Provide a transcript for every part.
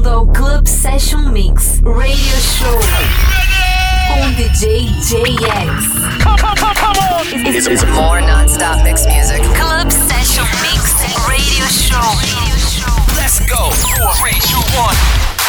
bem-vindo ao Club Session Mix Radio Show com DJ JX. It's, it's more non-stop mix music. Club Session Mix Radio Show. Let's go. Three, two, one.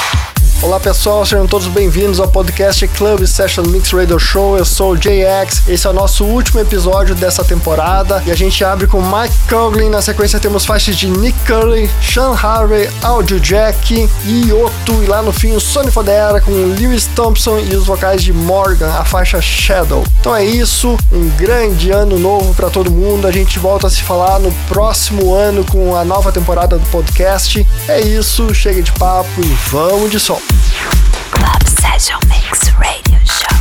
Olá pessoal, sejam todos bem-vindos ao podcast Club Session Mix Radio Show. Eu sou o JX. Esse é o nosso último episódio dessa temporada e a gente abre com Mike Coughlin. Na sequência temos faixas de Nick Curley, Sean Harvey, Audio Jack, Ioto e lá no fim o Sony Fodera com Lewis Thompson e os vocais de Morgan, a faixa Shadow. Então é isso, um grande ano novo para todo mundo. A gente volta a se falar no próximo ano com a nova temporada do podcast. É isso, chega de papo e vamos de som. Club Session Mix Radio Show.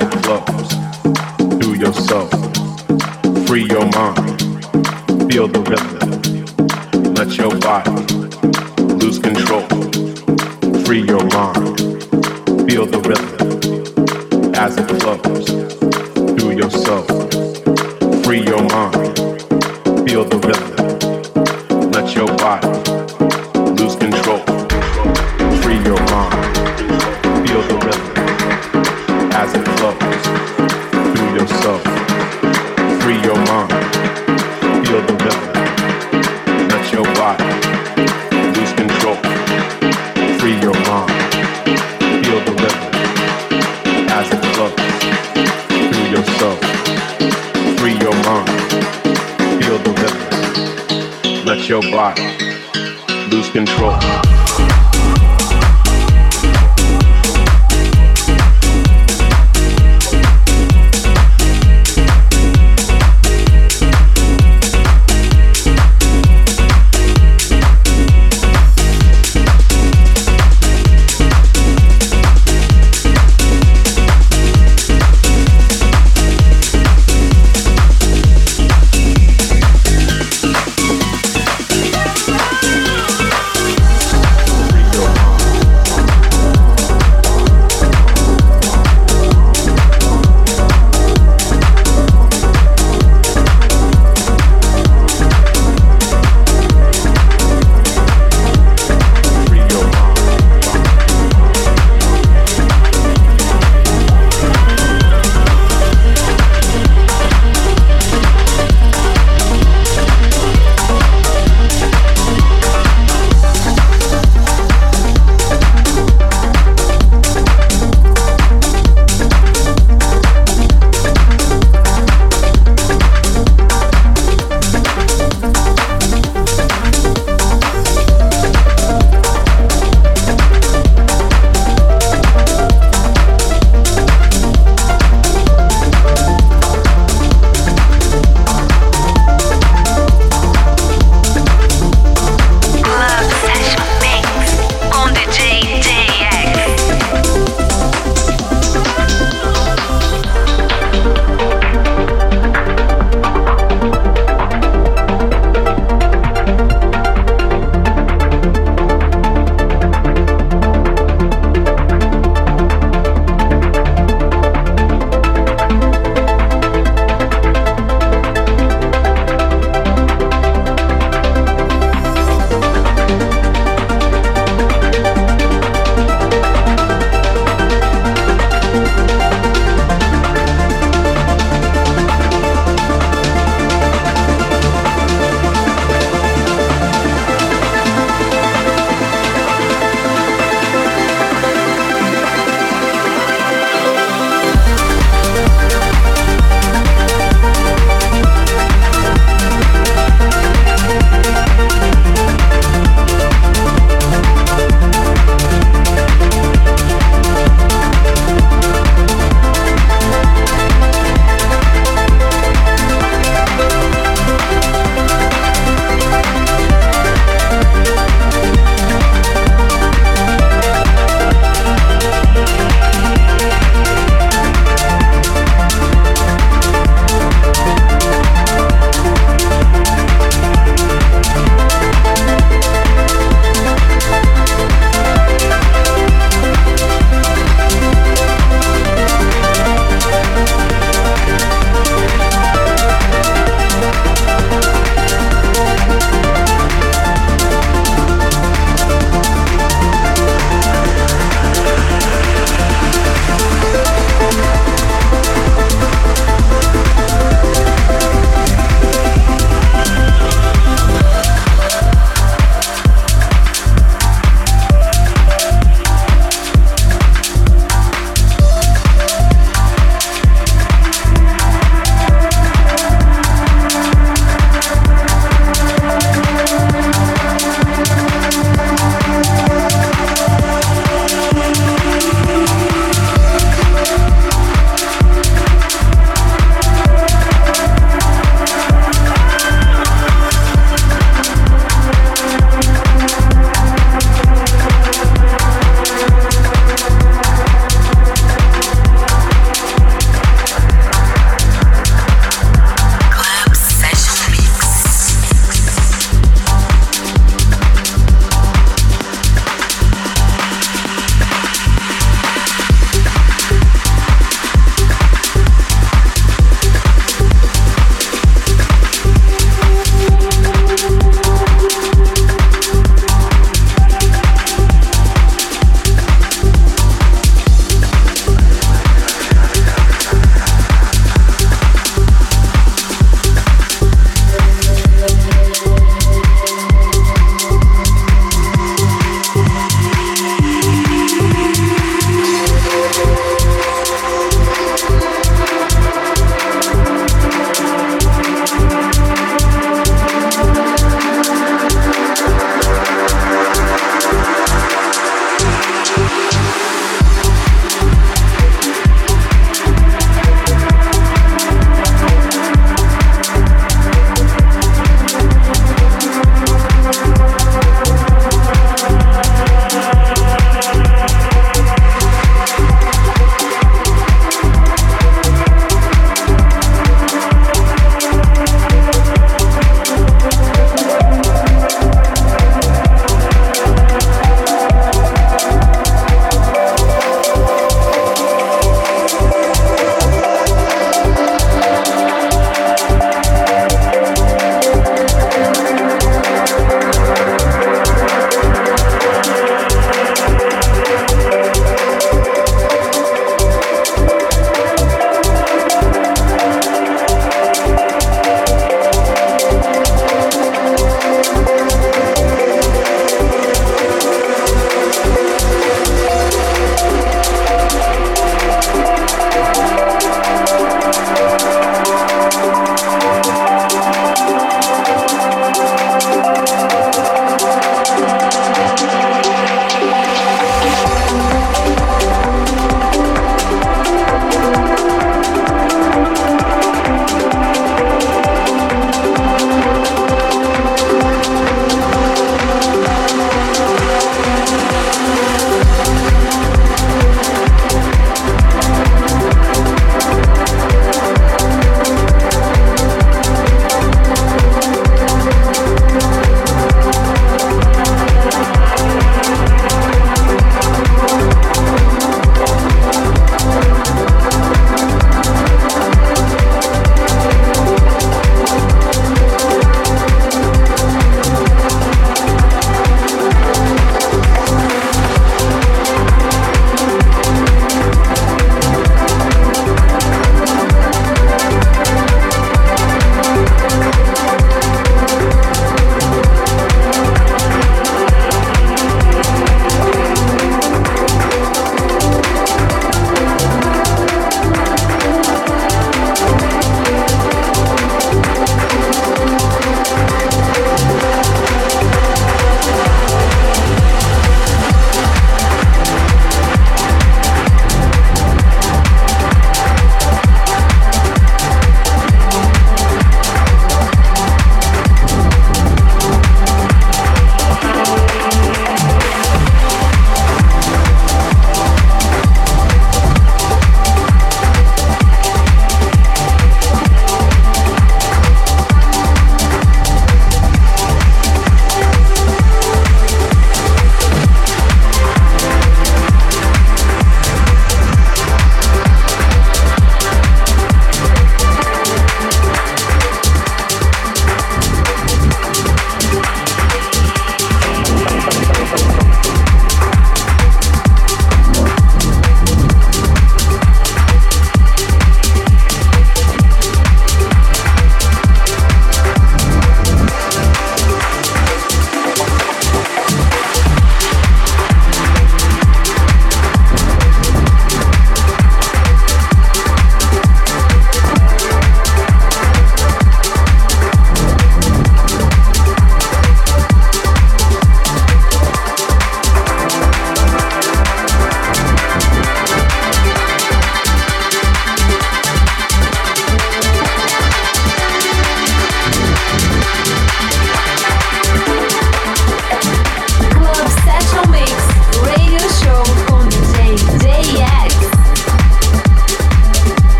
love.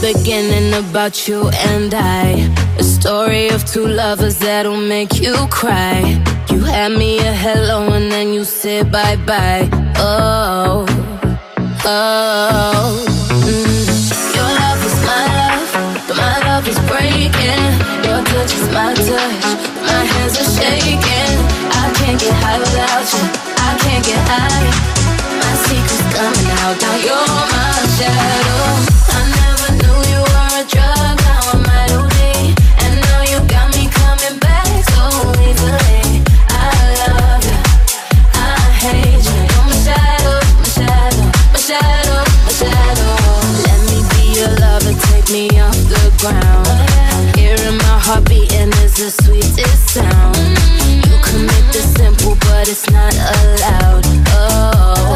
beginning about you and I. A story of two lovers that'll make you cry. You had me a hello and then you said bye bye. Oh, oh. Mm. Your love is my love, but my love is breaking. Your touch is my touch, my hands are shaking. I can't get high without you, I can't get high. My secret's coming out, now you're my shadow. Heart beating is the sweetest sound. You commit the simple, but it's not allowed. Oh.